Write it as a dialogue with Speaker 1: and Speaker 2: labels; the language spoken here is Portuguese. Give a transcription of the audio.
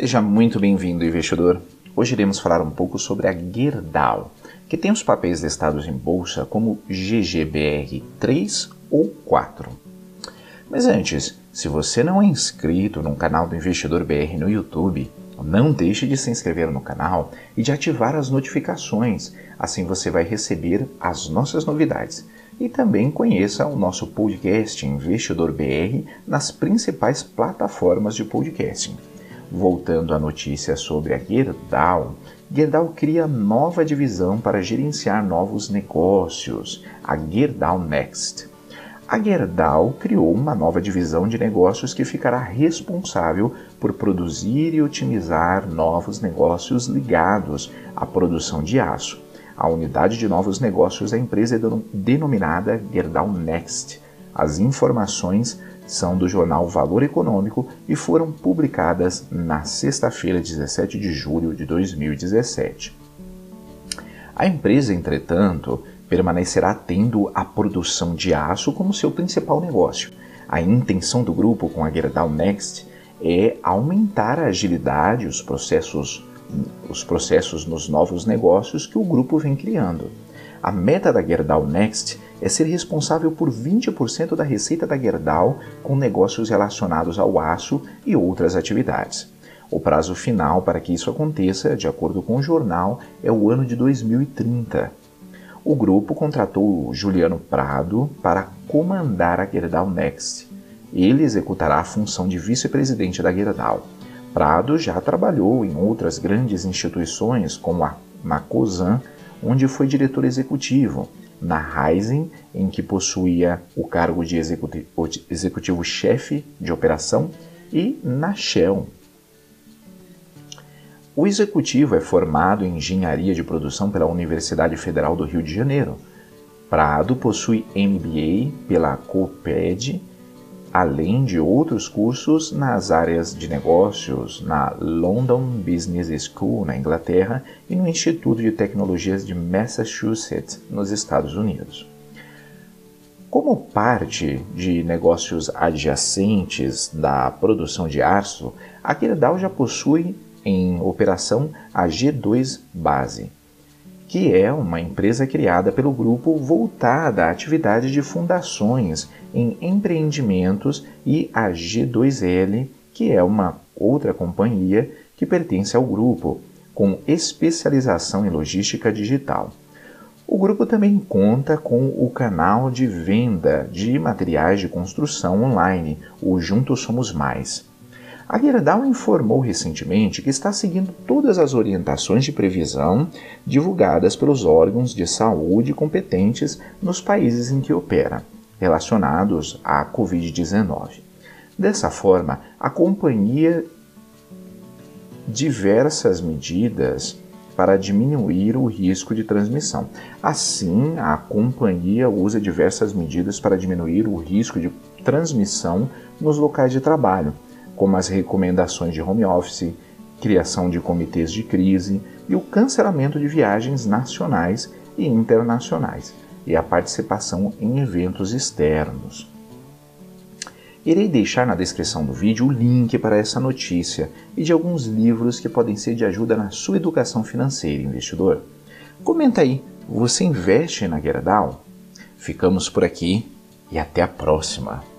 Speaker 1: Seja muito bem-vindo, investidor. Hoje iremos falar um pouco sobre a Gerdau, que tem os papéis listados em bolsa como GGBR 3 ou 4. Mas antes, se você não é inscrito no canal do Investidor BR no YouTube, não deixe de se inscrever no canal e de ativar as notificações, assim você vai receber as nossas novidades. E também conheça o nosso podcast Investidor BR nas principais plataformas de podcasting. Voltando à notícia sobre a Gerdau, Gerdau cria nova divisão para gerenciar novos negócios, a Gerdau Next. A Gerdau criou uma nova divisão de negócios que ficará responsável por produzir e otimizar novos negócios ligados à produção de aço. A unidade de novos negócios da empresa é denominada Gerdau Next. As informações são do jornal Valor Econômico e foram publicadas na sexta-feira, 17 de julho de 2017. A empresa, entretanto, permanecerá tendo a produção de aço como seu principal negócio. A intenção do grupo com a Gerdau Next é aumentar a agilidade, os processos, os processos nos novos negócios que o grupo vem criando. A meta da Gerdau Next é ser responsável por 20% da receita da Gerdau com negócios relacionados ao aço e outras atividades. O prazo final para que isso aconteça, de acordo com o jornal, é o ano de 2030. O grupo contratou Juliano Prado para comandar a Gerdau Next. Ele executará a função de vice-presidente da Gerdau. Prado já trabalhou em outras grandes instituições, como a Macosan, onde foi diretor executivo, na Ryzen, em que possuía o cargo de executivo-chefe de operação, e na Shell. O executivo é formado em engenharia de produção pela Universidade Federal do Rio de Janeiro. Prado possui MBA pela COPED além de outros cursos nas áreas de negócios na London Business School, na Inglaterra, e no Instituto de Tecnologias de Massachusetts, nos Estados Unidos. Como parte de negócios adjacentes da produção de aço, a Gerdau já possui em operação a G2 Base, que é uma empresa criada pelo grupo voltada à atividade de fundações em empreendimentos, e a G2L, que é uma outra companhia que pertence ao grupo, com especialização em logística digital. O grupo também conta com o canal de venda de materiais de construção online, o Juntos Somos Mais. A Gerdau informou recentemente que está seguindo todas as orientações de previsão divulgadas pelos órgãos de saúde competentes nos países em que opera, relacionados à Covid-19. Dessa forma, a companhia diversas medidas para diminuir o risco de transmissão. Assim, a companhia usa diversas medidas para diminuir o risco de transmissão nos locais de trabalho, como as recomendações de home office, criação de comitês de crise e o cancelamento de viagens nacionais e internacionais e a participação em eventos externos. Irei deixar na descrição do vídeo o link para essa notícia e de alguns livros que podem ser de ajuda na sua educação financeira, investidor. Comenta aí, você investe na Gerdau? Ficamos por aqui e até a próxima!